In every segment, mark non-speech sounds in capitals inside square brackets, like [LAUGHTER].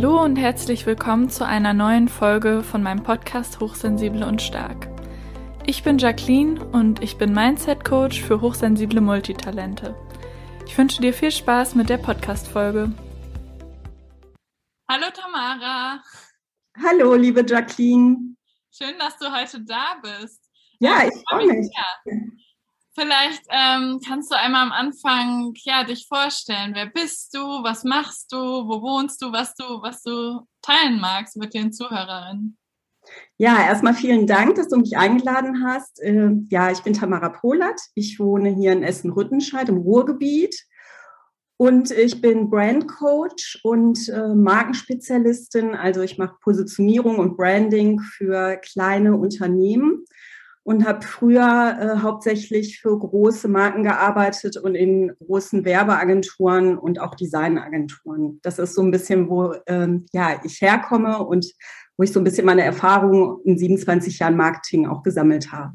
Hallo und herzlich willkommen zu einer neuen Folge von meinem Podcast Hochsensible und Stark. Ich bin Jacqueline und ich bin Mindset Coach für hochsensible Multitalente. Ich wünsche dir viel Spaß mit der Podcast-Folge. Hallo Tamara. Hallo, liebe Jacqueline. Schön, dass du heute da bist. Ja, ich freue mich. Ja. Vielleicht ähm, kannst du einmal am Anfang ja, dich vorstellen. Wer bist du? Was machst du? Wo wohnst du? Was du, was du teilen magst mit den Zuhörerinnen? Ja, erstmal vielen Dank, dass du mich eingeladen hast. Äh, ja, ich bin Tamara Polat. Ich wohne hier in Essen-Rüttenscheid im Ruhrgebiet. Und ich bin Brand Coach und äh, Markenspezialistin. Also ich mache Positionierung und Branding für kleine Unternehmen und habe früher äh, hauptsächlich für große Marken gearbeitet und in großen Werbeagenturen und auch Designagenturen. Das ist so ein bisschen, wo ähm, ja, ich herkomme und wo ich so ein bisschen meine Erfahrungen in 27 Jahren Marketing auch gesammelt habe.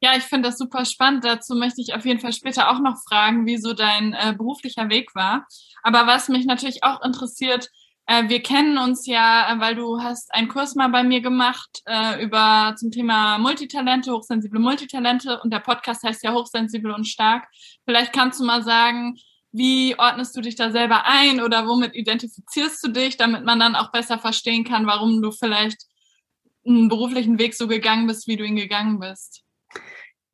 Ja, ich finde das super spannend. Dazu möchte ich auf jeden Fall später auch noch fragen, wie so dein äh, beruflicher Weg war. Aber was mich natürlich auch interessiert, äh, wir kennen uns ja, äh, weil du hast einen Kurs mal bei mir gemacht äh, über zum Thema Multitalente, hochsensible Multitalente und der Podcast heißt ja Hochsensibel und Stark. Vielleicht kannst du mal sagen, wie ordnest du dich da selber ein oder womit identifizierst du dich, damit man dann auch besser verstehen kann, warum du vielleicht einen beruflichen Weg so gegangen bist, wie du ihn gegangen bist?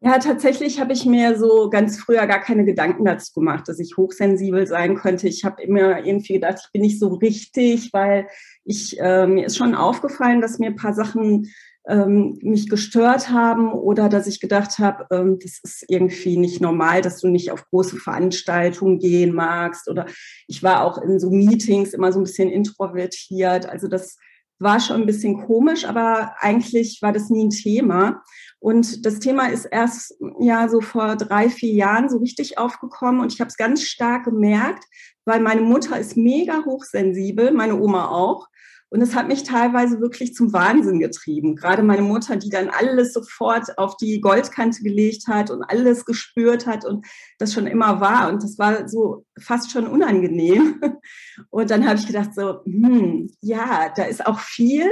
Ja, tatsächlich habe ich mir so ganz früher gar keine Gedanken dazu gemacht, dass ich hochsensibel sein könnte. Ich habe immer irgendwie gedacht, ich bin nicht so richtig, weil ich äh, mir ist schon aufgefallen, dass mir ein paar Sachen ähm, mich gestört haben oder dass ich gedacht habe, ähm, das ist irgendwie nicht normal, dass du nicht auf große Veranstaltungen gehen magst. Oder ich war auch in so Meetings immer so ein bisschen introvertiert. Also das war schon ein bisschen komisch, aber eigentlich war das nie ein Thema. Und das Thema ist erst ja so vor drei, vier Jahren so richtig aufgekommen und ich habe es ganz stark gemerkt, weil meine Mutter ist mega hochsensibel, meine Oma auch. Und es hat mich teilweise wirklich zum Wahnsinn getrieben. Gerade meine Mutter, die dann alles sofort auf die Goldkante gelegt hat und alles gespürt hat und das schon immer war. Und das war so fast schon unangenehm. [LAUGHS] Und dann habe ich gedacht, so, hm, ja, da ist auch viel,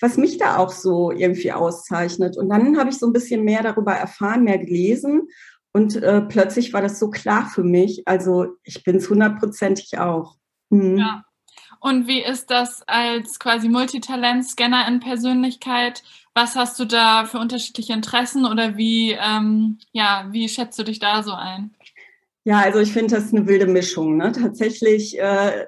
was mich da auch so irgendwie auszeichnet. Und dann habe ich so ein bisschen mehr darüber erfahren, mehr gelesen. Und äh, plötzlich war das so klar für mich. Also ich bin es hundertprozentig auch. Hm. Ja. Und wie ist das als quasi Multitalent-Scanner in Persönlichkeit? Was hast du da für unterschiedliche Interessen oder wie, ähm, ja, wie schätzt du dich da so ein? Ja, also ich finde das eine wilde Mischung. Ne? Tatsächlich äh,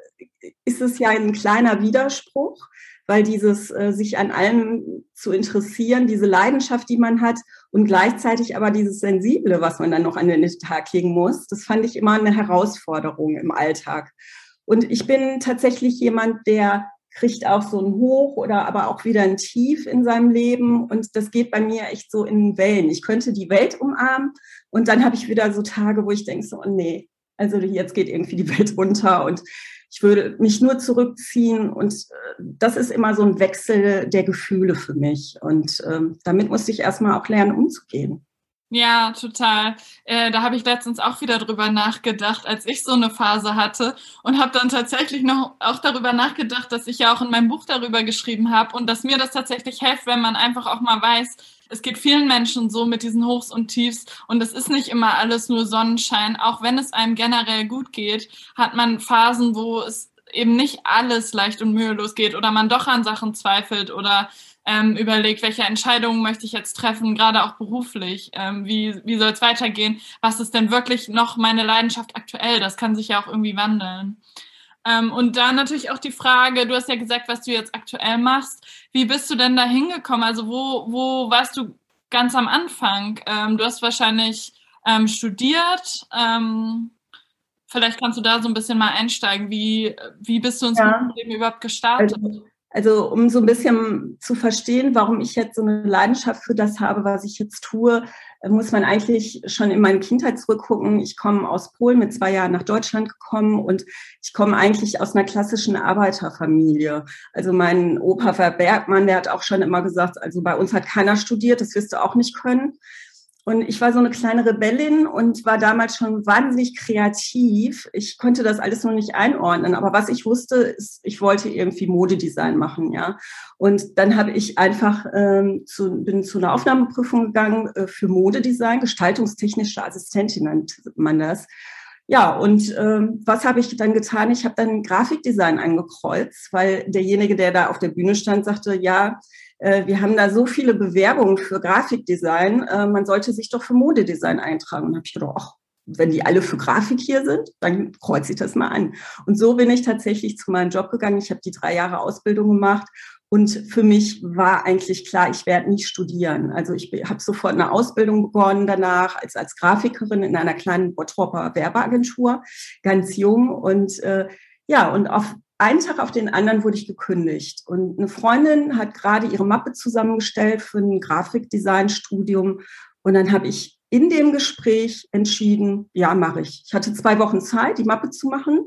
ist es ja ein kleiner Widerspruch, weil dieses äh, sich an allem zu interessieren, diese Leidenschaft, die man hat und gleichzeitig aber dieses Sensible, was man dann noch an den Tag legen muss, das fand ich immer eine Herausforderung im Alltag. Und ich bin tatsächlich jemand, der kriegt auch so ein Hoch oder aber auch wieder ein Tief in seinem Leben. Und das geht bei mir echt so in Wellen. Ich könnte die Welt umarmen und dann habe ich wieder so Tage, wo ich denke so, oh nee, also jetzt geht irgendwie die Welt runter und ich würde mich nur zurückziehen. Und äh, das ist immer so ein Wechsel der Gefühle für mich. Und ähm, damit musste ich erstmal auch lernen, umzugehen. Ja, total. Äh, da habe ich letztens auch wieder drüber nachgedacht, als ich so eine Phase hatte und habe dann tatsächlich noch auch darüber nachgedacht, dass ich ja auch in meinem Buch darüber geschrieben habe und dass mir das tatsächlich hilft, wenn man einfach auch mal weiß, es geht vielen Menschen so mit diesen Hochs und Tiefs und es ist nicht immer alles nur Sonnenschein. Auch wenn es einem generell gut geht, hat man Phasen, wo es eben nicht alles leicht und mühelos geht oder man doch an Sachen zweifelt oder ähm, überlegt, welche Entscheidungen möchte ich jetzt treffen, gerade auch beruflich, ähm, wie, wie soll es weitergehen, was ist denn wirklich noch meine Leidenschaft aktuell, das kann sich ja auch irgendwie wandeln. Ähm, und dann natürlich auch die Frage, du hast ja gesagt, was du jetzt aktuell machst, wie bist du denn da hingekommen, also wo, wo warst du ganz am Anfang? Ähm, du hast wahrscheinlich ähm, studiert, ähm, vielleicht kannst du da so ein bisschen mal einsteigen, wie, wie bist du ins ja. Leben überhaupt gestartet? Also also um so ein bisschen zu verstehen, warum ich jetzt so eine Leidenschaft für das habe, was ich jetzt tue, äh, muss man eigentlich schon in meine Kindheit zurückgucken. Ich komme aus Polen mit zwei Jahren nach Deutschland gekommen und ich komme eigentlich aus einer klassischen Arbeiterfamilie. Also mein Opa war Bergmann, der hat auch schon immer gesagt, also bei uns hat keiner studiert, das wirst du auch nicht können. Und ich war so eine kleine Rebellin und war damals schon wahnsinnig kreativ. Ich konnte das alles noch nicht einordnen, aber was ich wusste, ist, ich wollte irgendwie Modedesign machen, ja. Und dann habe ich einfach ähm, zu, bin zu einer Aufnahmeprüfung gegangen äh, für Modedesign, gestaltungstechnische Assistentin nennt man das. Ja, und ähm, was habe ich dann getan? Ich habe dann Grafikdesign angekreuzt, weil derjenige, der da auf der Bühne stand, sagte, ja, wir haben da so viele Bewerbungen für Grafikdesign, äh, man sollte sich doch für Modedesign eintragen. Und habe ich gedacht, ach, wenn die alle für Grafik hier sind, dann kreuze ich das mal an. Und so bin ich tatsächlich zu meinem Job gegangen. Ich habe die drei Jahre Ausbildung gemacht und für mich war eigentlich klar, ich werde nicht studieren. Also ich habe sofort eine Ausbildung begonnen danach als, als Grafikerin in einer kleinen Bottropper Werbeagentur, ganz jung. Und äh, ja, und auf einen Tag auf den anderen wurde ich gekündigt. Und eine Freundin hat gerade ihre Mappe zusammengestellt für ein Grafikdesign-Studium. Und dann habe ich in dem Gespräch entschieden, ja, mache ich. Ich hatte zwei Wochen Zeit, die Mappe zu machen.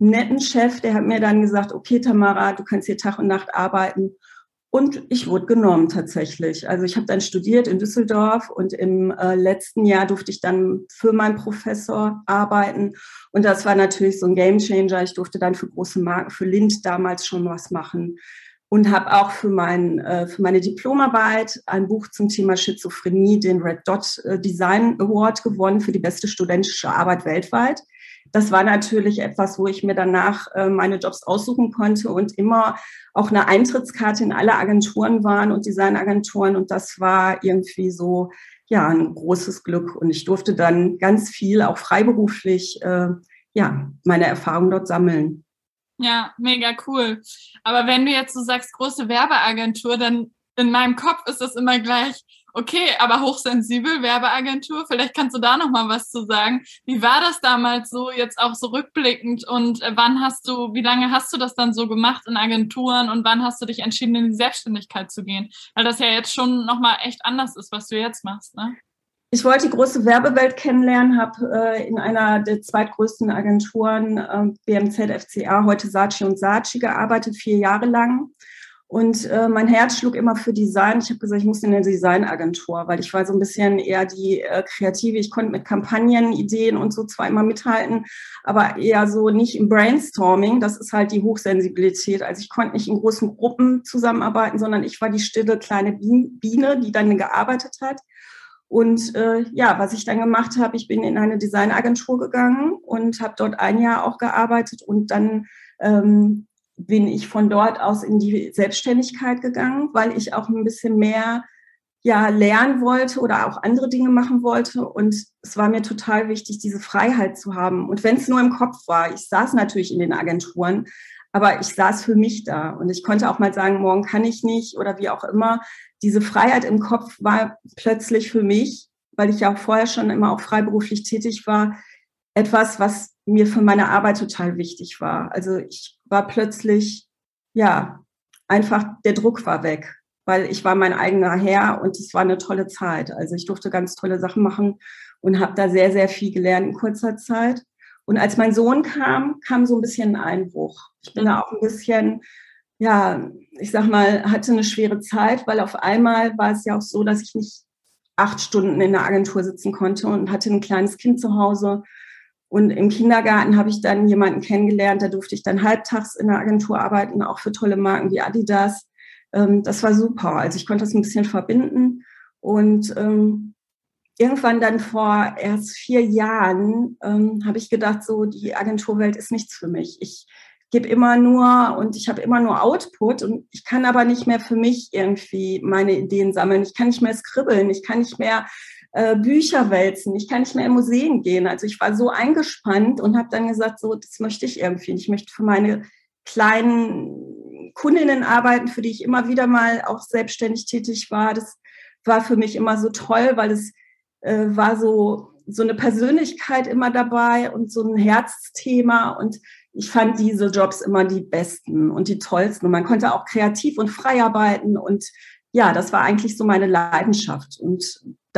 Einen netten Chef, der hat mir dann gesagt, okay, Tamara, du kannst hier Tag und Nacht arbeiten. Und ich wurde genommen tatsächlich. Also ich habe dann studiert in Düsseldorf und im äh, letzten Jahr durfte ich dann für meinen Professor arbeiten. Und das war natürlich so ein Gamechanger. Ich durfte dann für große Marken, für Lind damals schon was machen und habe auch für, mein, äh, für meine Diplomarbeit ein Buch zum Thema Schizophrenie, den Red Dot äh, Design Award gewonnen für die beste studentische Arbeit weltweit. Das war natürlich etwas, wo ich mir danach äh, meine Jobs aussuchen konnte und immer auch eine Eintrittskarte in alle Agenturen waren und Designagenturen. Und das war irgendwie so, ja, ein großes Glück. Und ich durfte dann ganz viel, auch freiberuflich, äh, ja, meine Erfahrungen dort sammeln. Ja, mega cool. Aber wenn du jetzt so sagst, große Werbeagentur, dann in meinem Kopf ist das immer gleich, okay, aber hochsensibel Werbeagentur, vielleicht kannst du da noch mal was zu sagen. Wie war das damals so jetzt auch so rückblickend und äh, wann hast du, wie lange hast du das dann so gemacht in Agenturen und wann hast du dich entschieden in die Selbstständigkeit zu gehen? Weil das ja jetzt schon noch mal echt anders ist, was du jetzt machst, ne? Ich wollte die große Werbewelt kennenlernen, habe äh, in einer der zweitgrößten Agenturen äh, BMZ, FCA, heute Saatchi und Saatchi gearbeitet, vier Jahre lang. Und äh, mein Herz schlug immer für Design. Ich habe gesagt, ich muss in eine Designagentur, weil ich war so ein bisschen eher die äh, Kreative. Ich konnte mit Kampagnen, Ideen und so zwar immer mithalten, aber eher so nicht im Brainstorming. Das ist halt die Hochsensibilität. Also ich konnte nicht in großen Gruppen zusammenarbeiten, sondern ich war die stille kleine Biene, die dann gearbeitet hat. Und äh, ja, was ich dann gemacht habe, ich bin in eine Designagentur gegangen und habe dort ein Jahr auch gearbeitet und dann ähm, bin ich von dort aus in die Selbstständigkeit gegangen, weil ich auch ein bisschen mehr ja lernen wollte oder auch andere Dinge machen wollte und es war mir total wichtig, diese Freiheit zu haben. Und wenn es nur im Kopf war, ich saß natürlich in den Agenturen, aber ich saß für mich da und ich konnte auch mal sagen, morgen kann ich nicht oder wie auch immer diese Freiheit im Kopf war plötzlich für mich, weil ich ja auch vorher schon immer auch freiberuflich tätig war, etwas, was mir für meine Arbeit total wichtig war. Also ich war plötzlich, ja, einfach der Druck war weg, weil ich war mein eigener Herr und es war eine tolle Zeit. Also ich durfte ganz tolle Sachen machen und habe da sehr, sehr viel gelernt in kurzer Zeit. Und als mein Sohn kam, kam so ein bisschen ein Einbruch. Ich bin da auch ein bisschen ja, ich sag mal, hatte eine schwere Zeit, weil auf einmal war es ja auch so, dass ich nicht acht Stunden in der Agentur sitzen konnte und hatte ein kleines Kind zu Hause. Und im Kindergarten habe ich dann jemanden kennengelernt, da durfte ich dann halbtags in der Agentur arbeiten, auch für tolle Marken wie Adidas. Ähm, das war super. Also ich konnte das ein bisschen verbinden. Und ähm, irgendwann dann vor erst vier Jahren ähm, habe ich gedacht, so die Agenturwelt ist nichts für mich. Ich gebe immer nur und ich habe immer nur Output und ich kann aber nicht mehr für mich irgendwie meine Ideen sammeln. Ich kann nicht mehr skribbeln, ich kann nicht mehr äh, Bücher wälzen, ich kann nicht mehr in Museen gehen. Also ich war so eingespannt und habe dann gesagt, so, das möchte ich irgendwie. Ich möchte für meine kleinen Kundinnen arbeiten, für die ich immer wieder mal auch selbstständig tätig war. Das war für mich immer so toll, weil es äh, war so so eine Persönlichkeit immer dabei und so ein Herzthema und ich fand diese Jobs immer die besten und die tollsten. Und man konnte auch kreativ und frei arbeiten. Und ja, das war eigentlich so meine Leidenschaft. Und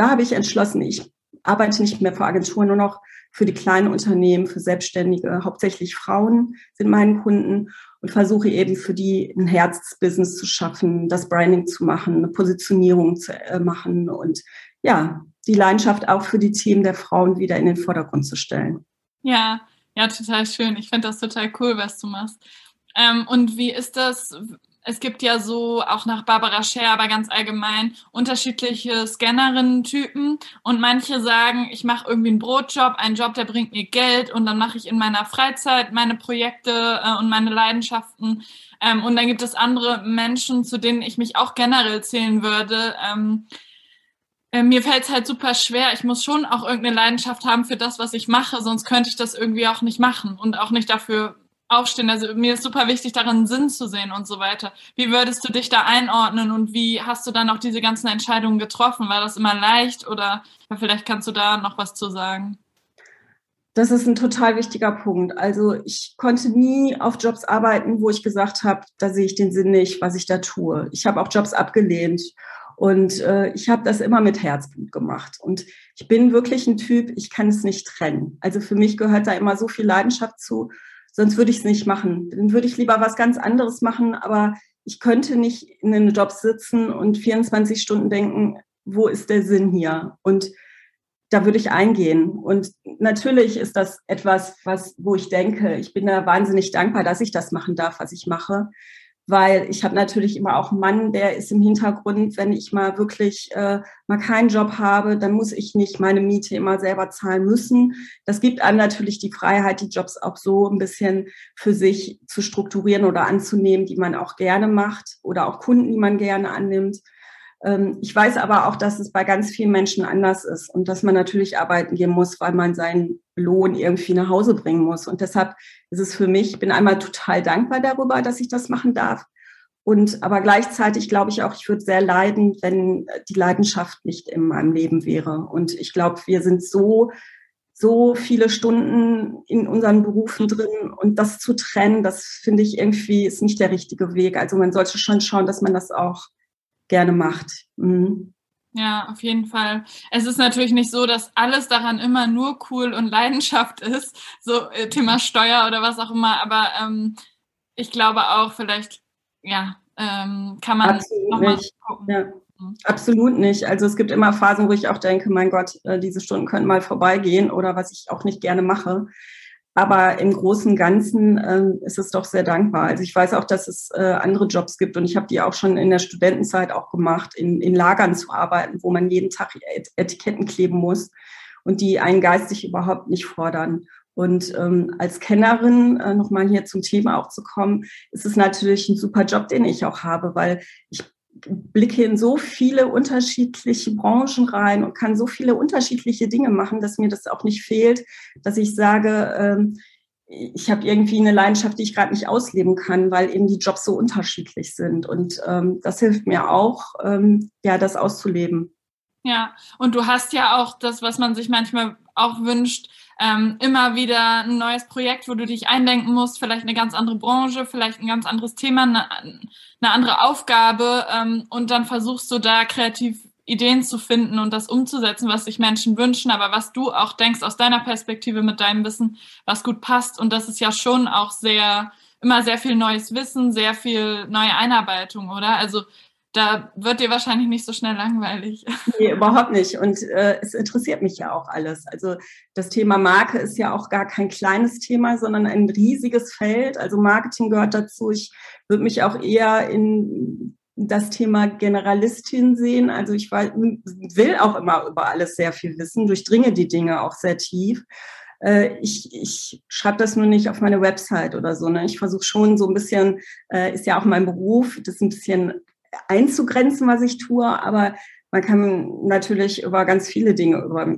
da habe ich entschlossen, ich arbeite nicht mehr für Agenturen, nur noch für die kleinen Unternehmen, für Selbstständige. Hauptsächlich Frauen sind meine Kunden und versuche eben für die ein Herzbusiness zu schaffen, das Branding zu machen, eine Positionierung zu äh, machen und ja, die Leidenschaft auch für die Themen der Frauen wieder in den Vordergrund zu stellen. Ja, ja, total schön. Ich finde das total cool, was du machst. Ähm, und wie ist das? Es gibt ja so auch nach Barbara Scher, aber ganz allgemein unterschiedliche Scannerinnen-Typen und manche sagen, ich mache irgendwie einen Brotjob, einen Job, der bringt mir Geld und dann mache ich in meiner Freizeit meine Projekte äh, und meine Leidenschaften. Ähm, und dann gibt es andere Menschen, zu denen ich mich auch generell zählen würde. Ähm, äh, mir fällt es halt super schwer. Ich muss schon auch irgendeine Leidenschaft haben für das, was ich mache, sonst könnte ich das irgendwie auch nicht machen und auch nicht dafür aufstehen. Also mir ist super wichtig, darin Sinn zu sehen und so weiter. Wie würdest du dich da einordnen und wie hast du dann auch diese ganzen Entscheidungen getroffen? War das immer leicht oder vielleicht kannst du da noch was zu sagen? Das ist ein total wichtiger Punkt. Also ich konnte nie auf Jobs arbeiten, wo ich gesagt habe, da sehe ich den Sinn nicht, was ich da tue. Ich habe auch Jobs abgelehnt und äh, ich habe das immer mit Herzblut gemacht. Und ich bin wirklich ein Typ, ich kann es nicht trennen. Also für mich gehört da immer so viel Leidenschaft zu, sonst würde ich es nicht machen. Dann würde ich lieber was ganz anderes machen, aber ich könnte nicht in einem Job sitzen und 24 Stunden denken, wo ist der Sinn hier? Und da würde ich eingehen. Und natürlich ist das etwas, was, wo ich denke, ich bin da wahnsinnig dankbar, dass ich das machen darf, was ich mache weil ich habe natürlich immer auch einen Mann, der ist im Hintergrund, wenn ich mal wirklich äh, mal keinen Job habe, dann muss ich nicht meine Miete immer selber zahlen müssen. Das gibt einem natürlich die Freiheit, die Jobs auch so ein bisschen für sich zu strukturieren oder anzunehmen, die man auch gerne macht oder auch Kunden, die man gerne annimmt. Ähm, ich weiß aber auch, dass es bei ganz vielen Menschen anders ist und dass man natürlich arbeiten gehen muss, weil man seinen Lohn irgendwie nach Hause bringen muss. Und deshalb ist es für mich, ich bin einmal total dankbar darüber, dass ich das machen darf. Und aber gleichzeitig glaube ich auch, ich würde sehr leiden, wenn die Leidenschaft nicht in meinem Leben wäre. Und ich glaube, wir sind so, so viele Stunden in unseren Berufen drin und das zu trennen, das finde ich irgendwie ist nicht der richtige Weg. Also man sollte schon schauen, dass man das auch gerne macht. Mhm. Ja, auf jeden Fall. Es ist natürlich nicht so, dass alles daran immer nur cool und Leidenschaft ist, so äh, Thema Steuer oder was auch immer, aber ähm, ich glaube auch, vielleicht, ja, ähm, kann man Absolut nicht. Ja. Mhm. Absolut nicht. Also es gibt immer Phasen, wo ich auch denke, mein Gott, äh, diese Stunden können mal vorbeigehen oder was ich auch nicht gerne mache. Aber im Großen und Ganzen äh, ist es doch sehr dankbar. Also ich weiß auch, dass es äh, andere Jobs gibt und ich habe die auch schon in der Studentenzeit auch gemacht, in, in Lagern zu arbeiten, wo man jeden Tag Etiketten kleben muss und die einen geistig überhaupt nicht fordern. Und ähm, als Kennerin, äh, nochmal hier zum Thema auch zu kommen, ist es natürlich ein super Job, den ich auch habe, weil ich blicke in so viele unterschiedliche Branchen rein und kann so viele unterschiedliche Dinge machen, dass mir das auch nicht fehlt, dass ich sage, ähm, ich habe irgendwie eine Leidenschaft, die ich gerade nicht ausleben kann, weil eben die Jobs so unterschiedlich sind. Und ähm, das hilft mir auch, ähm, ja, das auszuleben. Ja, und du hast ja auch das, was man sich manchmal auch wünscht, ähm, immer wieder ein neues Projekt, wo du dich eindenken musst, vielleicht eine ganz andere Branche, vielleicht ein ganz anderes Thema, eine, eine andere Aufgabe ähm, und dann versuchst du da kreativ Ideen zu finden und das umzusetzen, was sich Menschen wünschen, aber was du auch denkst aus deiner Perspektive mit deinem Wissen, was gut passt. Und das ist ja schon auch sehr, immer sehr viel neues Wissen, sehr viel neue Einarbeitung, oder? Also da wird dir wahrscheinlich nicht so schnell langweilig. [LAUGHS] Nee, überhaupt nicht. Und äh, es interessiert mich ja auch alles. Also das Thema Marke ist ja auch gar kein kleines Thema, sondern ein riesiges Feld. Also Marketing gehört dazu. Ich würde mich auch eher in das Thema Generalistin sehen. Also ich will auch immer über alles sehr viel wissen, durchdringe die Dinge auch sehr tief. Äh, ich, ich schreibe das nur nicht auf meine Website oder so. Ne? Ich versuche schon so ein bisschen, äh, ist ja auch mein Beruf, das ein bisschen einzugrenzen, was ich tue, aber man kann natürlich über ganz viele Dinge über,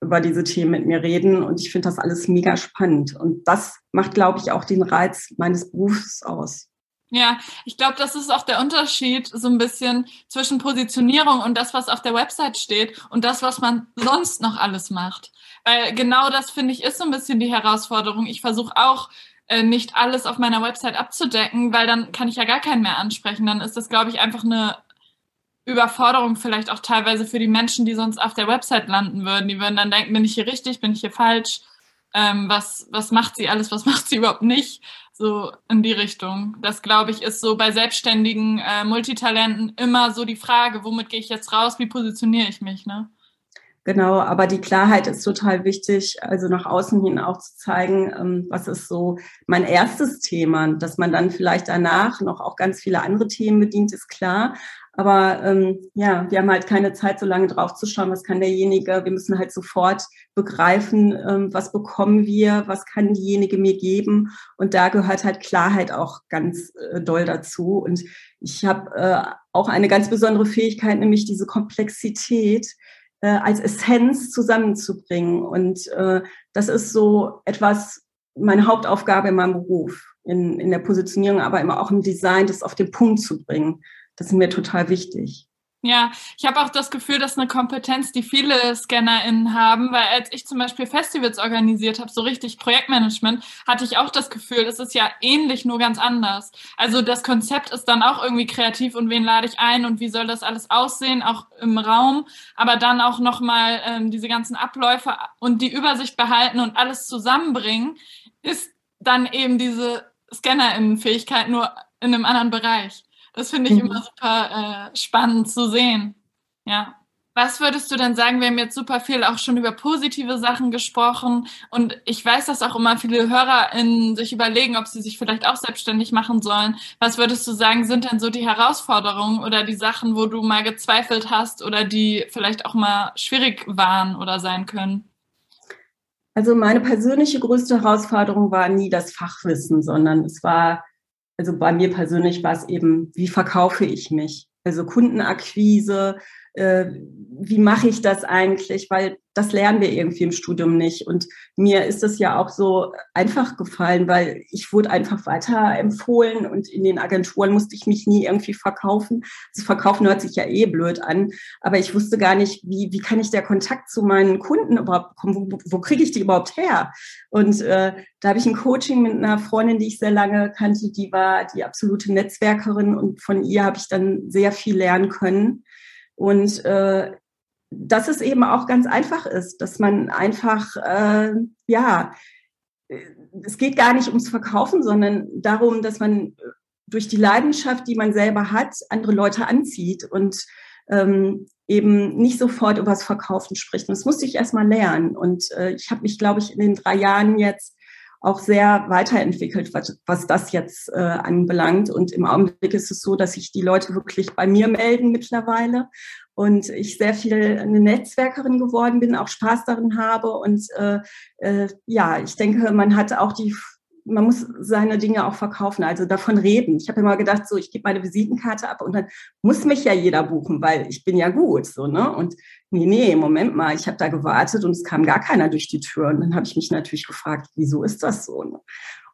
über diese Themen mit mir reden und ich finde das alles mega spannend und das macht, glaube ich, auch den Reiz meines Berufs aus. Ja, ich glaube, das ist auch der Unterschied so ein bisschen zwischen Positionierung und das, was auf der Website steht und das, was man sonst noch alles macht. Weil genau das, finde ich, ist so ein bisschen die Herausforderung. Ich versuche auch äh, nicht alles auf meiner Website abzudecken, weil dann kann ich ja gar keinen mehr ansprechen. Dann ist das, glaube ich, einfach eine Überforderung vielleicht auch teilweise für die Menschen, die sonst auf der Website landen würden. Die würden dann denken, bin ich hier richtig, bin ich hier falsch? Ähm, was, was macht sie alles, was [LAUGHS] macht sie überhaupt nicht? So in die Richtung. Das, glaube ich, ist so bei selbstständigen äh, Multitalenten immer so die Frage, womit gehe ich jetzt raus, wie positioniere ich mich, ne? Genau, aber die Klarheit ist total wichtig, also nach außen hin auch zu zeigen, ähm, was ist so mein erstes Thema, dass man dann vielleicht danach noch auch ganz viele andere Themen bedient, ist klar. Aber ähm, ja, wir haben halt keine Zeit, so lange drauf zu schauen, was kann derjenige. Wir müssen halt sofort begreifen, ähm, was bekommen wir, was kann diejenige mir geben. Und da gehört halt Klarheit auch ganz äh, doll dazu. Und ich habe äh, auch eine ganz besondere Fähigkeit, nämlich diese Komplexität äh, als Essenz zusammenzubringen. Und äh, das ist so etwas, meine Hauptaufgabe in meinem Beruf, in, in der Positionierung, aber immer auch im Design, das auf den Punkt zu bringen. Das ist mir total wichtig. Ja, ich habe auch das Gefühl, dass eine Kompetenz, die viele ScannerInnen haben, weil als ich zum Beispiel Festivals organisiert habe, so richtig Projektmanagement, hatte ich auch das Gefühl, es ist ja ähnlich, nur ganz anders. Also das Konzept ist dann auch irgendwie kreativ und wen lade ich ein und wie soll das alles aussehen, auch im Raum, aber dann auch nochmal ähm, diese ganzen Abläufe und die Übersicht behalten und alles zusammenbringen, ist dann eben diese ScannerInnen-Fähigkeit nur in einem anderen Bereich. Das finde ich mhm. immer super äh, spannend zu sehen. Ja. Was würdest du denn sagen? Wir haben jetzt super viel auch schon über positive Sachen gesprochen und ich weiß, dass auch immer viele HörerInnen sich überlegen, ob sie sich vielleicht auch selbstständig machen sollen. Was würdest du sagen, sind denn so die Herausforderungen oder die Sachen, wo du mal gezweifelt hast oder die vielleicht auch mal schwierig waren oder sein können? Also meine persönliche größte Herausforderung war nie das Fachwissen, sondern es war also bei mir persönlich war es eben, wie verkaufe ich mich? Also Kundenakquise, äh, wie mache ich das eigentlich? Weil das lernen wir irgendwie im Studium nicht. Und mir ist das ja auch so einfach gefallen, weil ich wurde einfach weiter empfohlen und in den Agenturen musste ich mich nie irgendwie verkaufen. Das Verkaufen hört sich ja eh blöd an, aber ich wusste gar nicht, wie, wie kann ich der Kontakt zu meinen Kunden überhaupt bekommen? Wo, wo kriege ich die überhaupt her? Und äh, da habe ich ein Coaching mit einer Freundin, die ich sehr lange kannte, die war die absolute Netzwerkerin und von ihr habe ich dann sehr viel lernen können. Und äh, dass es eben auch ganz einfach ist, dass man einfach, äh, ja, es geht gar nicht ums Verkaufen, sondern darum, dass man durch die Leidenschaft, die man selber hat, andere Leute anzieht und ähm, eben nicht sofort über das Verkaufen spricht. Und das musste ich erstmal lernen. Und äh, ich habe mich, glaube ich, in den drei Jahren jetzt auch sehr weiterentwickelt, was, was das jetzt äh, anbelangt. Und im Augenblick ist es so, dass sich die Leute wirklich bei mir melden mittlerweile und ich sehr viel eine Netzwerkerin geworden bin, auch Spaß darin habe. Und äh, äh, ja, ich denke, man hat auch die man muss seine Dinge auch verkaufen, also davon reden. Ich habe immer gedacht, so ich gebe meine Visitenkarte ab und dann muss mich ja jeder buchen, weil ich bin ja gut, so ne? Und nee, nee, Moment mal, ich habe da gewartet und es kam gar keiner durch die Tür und dann habe ich mich natürlich gefragt, wieso ist das so? Ne?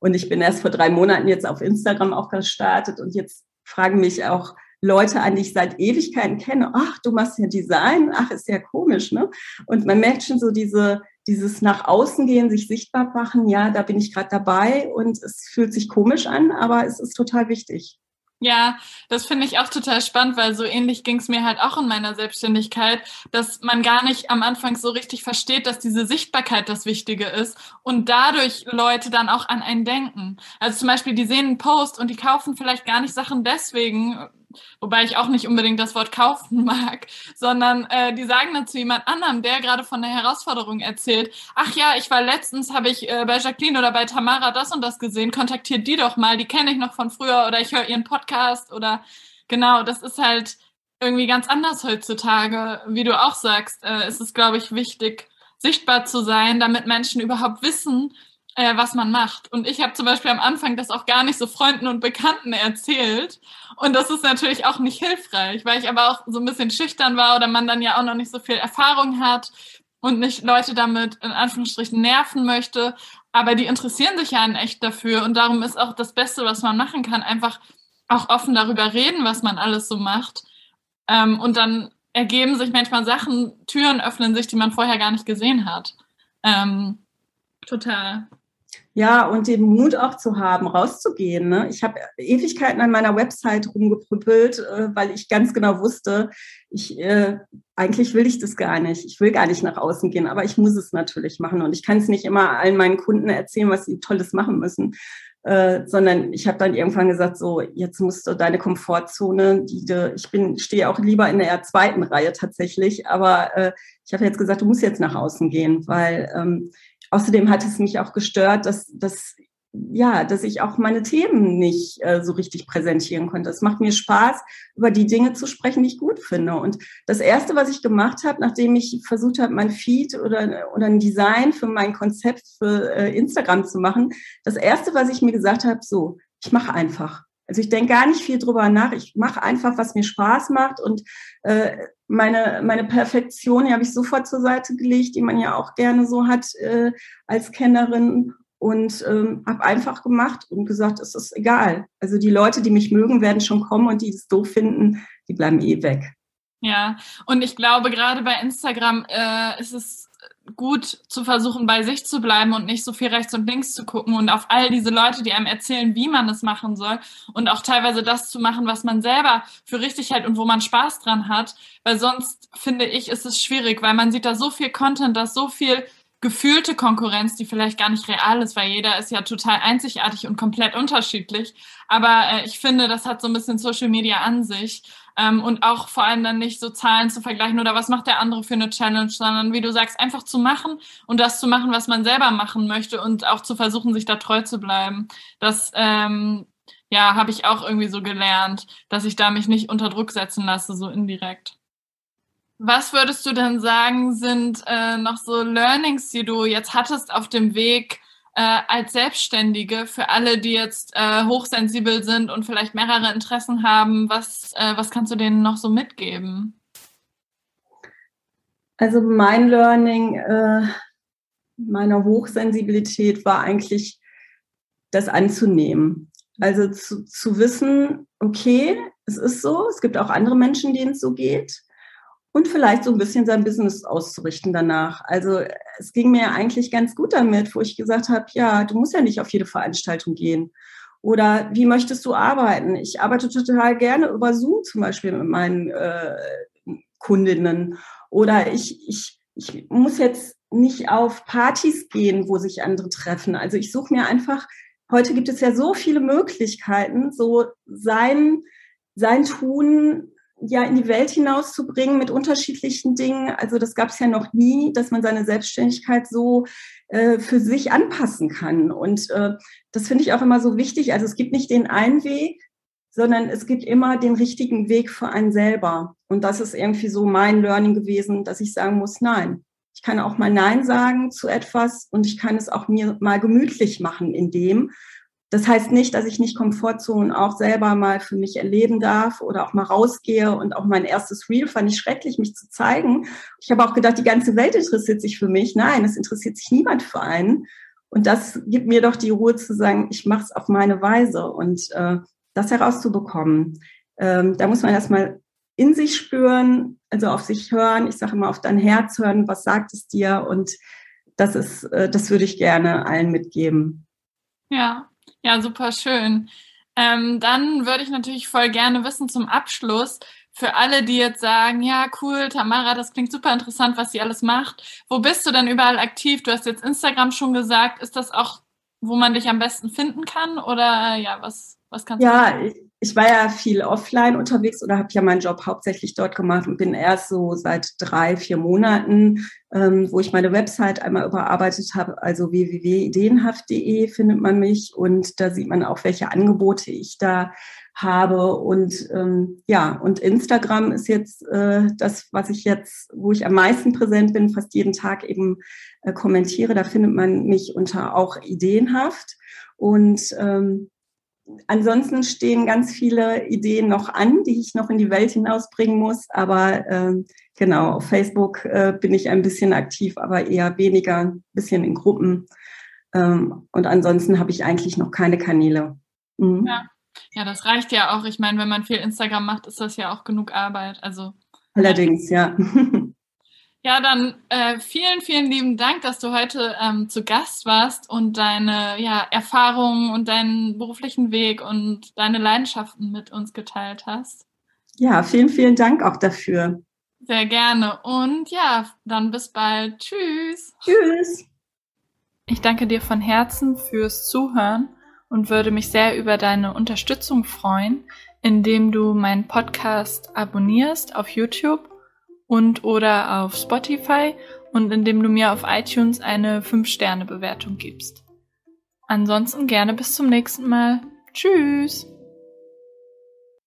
Und ich bin erst vor drei Monaten jetzt auf Instagram auch gestartet und jetzt fragen mich auch Leute an, die ich seit Ewigkeiten kenne. Ach, du machst ja Design. Ach, ist ja komisch, ne? Und man merkt schon so diese dieses nach außen gehen, sich sichtbar machen, ja, da bin ich gerade dabei und es fühlt sich komisch an, aber es ist total wichtig. Ja, das finde ich auch total spannend, weil so ähnlich ging es mir halt auch in meiner Selbstständigkeit, dass man gar nicht am Anfang so richtig versteht, dass diese Sichtbarkeit das Wichtige ist und dadurch Leute dann auch an einen denken. Also zum Beispiel, die sehen einen Post und die kaufen vielleicht gar nicht Sachen deswegen, wobei ich auch nicht unbedingt das Wort kaufen [LAUGHS] mag, sondern äh, die sagen dann zu jemand anderem, der gerade von der Herausforderung erzählt, ach ja, ich war letztens, habe ich äh, bei Jacqueline oder bei Tamara das und das gesehen, kontaktiert die doch mal, die kenne ich noch von früher oder ich höre ihren Podcast oder genau, das ist halt irgendwie ganz anders heutzutage. Wie du auch sagst, äh, ist es, glaube ich, wichtig, sichtbar zu sein, damit Menschen überhaupt wissen, äh, was man macht. Und ich habe zum Beispiel am Anfang das auch gar nicht so Freunden und Bekannten erzählt. Und das ist natürlich auch nicht hilfreich, weil ich aber auch so ein bisschen schüchtern war oder man dann ja auch noch nicht so viel Erfahrung hat und nicht Leute damit in Anführungsstrichen nerven möchte. Aber die interessieren sich ja in echt dafür. Und darum ist auch das Beste, was man machen kann, einfach auch offen darüber reden, was man alles so macht. Ähm, und dann ergeben sich manchmal Sachen, Türen öffnen sich, die man vorher gar nicht gesehen hat. Ähm, total. Ja, und den Mut auch zu haben, rauszugehen. Ne? Ich habe Ewigkeiten an meiner Website rumgeprüppelt, äh, weil ich ganz genau wusste, ich äh, eigentlich will ich das gar nicht. Ich will gar nicht nach außen gehen, aber ich muss es natürlich machen und ich kann es nicht immer allen meinen Kunden erzählen, was sie Tolles machen müssen. Äh, sondern ich habe dann irgendwann gesagt, so jetzt musst du deine Komfortzone, die du, ich bin stehe auch lieber in der zweiten Reihe tatsächlich, aber äh, ich habe jetzt gesagt, du musst jetzt nach außen gehen, weil ähm, außerdem hat es mich auch gestört, dass, dass ja, dass ich auch meine Themen nicht äh, so richtig präsentieren konnte. Es macht mir Spaß, über die Dinge zu sprechen, die ich gut finde. Und das Erste, was ich gemacht habe, nachdem ich versucht habe, mein Feed oder, oder ein Design für mein Konzept für äh, Instagram zu machen, das Erste, was ich mir gesagt habe, so, ich mache einfach. Also ich denke gar nicht viel drüber nach. Ich mache einfach, was mir Spaß macht und äh, meine meine Perfektion, die habe ich sofort zur Seite gelegt, die man ja auch gerne so hat äh, als Kennerin und ähm, habe einfach gemacht und gesagt, es ist egal. Also die Leute, die mich mögen, werden schon kommen und die es doof finden, die bleiben eh weg. Ja, und ich glaube, gerade bei Instagram äh, ist es gut zu versuchen, bei sich zu bleiben und nicht so viel rechts und links zu gucken und auf all diese Leute, die einem erzählen, wie man es machen soll und auch teilweise das zu machen, was man selber für richtig hält und wo man Spaß dran hat, weil sonst finde ich, ist es schwierig, weil man sieht da so viel Content, da so viel gefühlte Konkurrenz, die vielleicht gar nicht real ist, weil jeder ist ja total einzigartig und komplett unterschiedlich. Aber äh, ich finde, das hat so ein bisschen Social Media an sich. Ähm, und auch vor allem dann nicht so Zahlen zu vergleichen oder was macht der andere für eine Challenge, sondern wie du sagst, einfach zu machen und das zu machen, was man selber machen möchte und auch zu versuchen, sich da treu zu bleiben. Das ähm, ja, habe ich auch irgendwie so gelernt, dass ich da mich nicht unter Druck setzen lasse, so indirekt. Was würdest du denn sagen, sind äh, noch so Learnings, die du jetzt hattest auf dem Weg äh, als Selbstständige für alle, die jetzt äh, hochsensibel sind und vielleicht mehrere Interessen haben? Was, äh, was kannst du denen noch so mitgeben? Also mein Learning äh, meiner Hochsensibilität war eigentlich, das anzunehmen. Also zu, zu wissen, okay, es ist so, es gibt auch andere Menschen, denen es so geht und vielleicht so ein bisschen sein Business auszurichten danach. Also es ging mir eigentlich ganz gut damit, wo ich gesagt habe, ja, du musst ja nicht auf jede Veranstaltung gehen. Oder wie möchtest du arbeiten? Ich arbeite total gerne über Zoom zum Beispiel mit meinen äh, Kundinnen. Oder ich, ich, ich muss jetzt nicht auf Partys gehen, wo sich andere treffen. Also ich suche mir einfach, heute gibt es ja so viele Möglichkeiten, so sein, sein Tun ja in die Welt hinauszubringen mit unterschiedlichen Dingen. Also das gab es ja noch nie, dass man seine Selbstständigkeit so äh, für sich anpassen kann. Und äh, das finde ich auch immer so wichtig. Also es gibt nicht den einen Weg, sondern es gibt immer den richtigen Weg für einen selber. Und das ist irgendwie so mein Learning gewesen, dass ich sagen muss, nein. Ich kann auch mal Nein sagen zu etwas und ich kann es auch mir mal gemütlich machen in dem. Das heißt nicht, dass ich nicht Komfortzonen auch selber mal für mich erleben darf oder auch mal rausgehe und auch mein erstes Reel fand ich schrecklich, mich zu zeigen. Ich habe auch gedacht, die ganze Welt interessiert sich für mich. Nein, es interessiert sich niemand für einen. Und das gibt mir doch die Ruhe zu sagen, ich mache es auf meine Weise und äh, das herauszubekommen. Ähm, da muss man erstmal in sich spüren, also auf sich hören. Ich sage immer auf dein Herz hören, was sagt es dir? Und das ist, äh, das würde ich gerne allen mitgeben. Ja, ja, super schön. Ähm, dann würde ich natürlich voll gerne wissen zum Abschluss, für alle, die jetzt sagen, ja, cool, Tamara, das klingt super interessant, was sie alles macht. Wo bist du denn überall aktiv? Du hast jetzt Instagram schon gesagt. Ist das auch, wo man dich am besten finden kann? Oder ja, was, was kannst ja, du? Ja, ich war ja viel offline unterwegs oder habe ja meinen Job hauptsächlich dort gemacht und bin erst so seit drei, vier Monaten, ähm, wo ich meine Website einmal überarbeitet habe, also www.ideenhaft.de findet man mich und da sieht man auch, welche Angebote ich da habe. Und ähm, ja und Instagram ist jetzt äh, das, was ich jetzt, wo ich am meisten präsent bin, fast jeden Tag eben äh, kommentiere. Da findet man mich unter auch ideenhaft. Und ähm, ansonsten stehen ganz viele Ideen noch an, die ich noch in die Welt hinausbringen muss. Aber ähm, genau, auf Facebook äh, bin ich ein bisschen aktiv, aber eher weniger, ein bisschen in Gruppen. Ähm, und ansonsten habe ich eigentlich noch keine Kanäle. Mhm. Ja. ja, das reicht ja auch. Ich meine, wenn man viel Instagram macht, ist das ja auch genug Arbeit. Also allerdings, ja. [LAUGHS] Ja, dann äh, vielen, vielen lieben Dank, dass du heute ähm, zu Gast warst und deine ja, Erfahrungen und deinen beruflichen Weg und deine Leidenschaften mit uns geteilt hast. Ja, vielen, vielen Dank auch dafür. Sehr gerne. Und ja, dann bis bald. Tschüss. Tschüss. Ich danke dir von Herzen fürs Zuhören und würde mich sehr über deine Unterstützung freuen, indem du meinen Podcast abonnierst auf YouTube und oder auf Spotify und indem du mir auf iTunes eine 5-Sterne-Bewertung gibst. Ansonsten gerne bis zum nächsten Mal. Tschüss!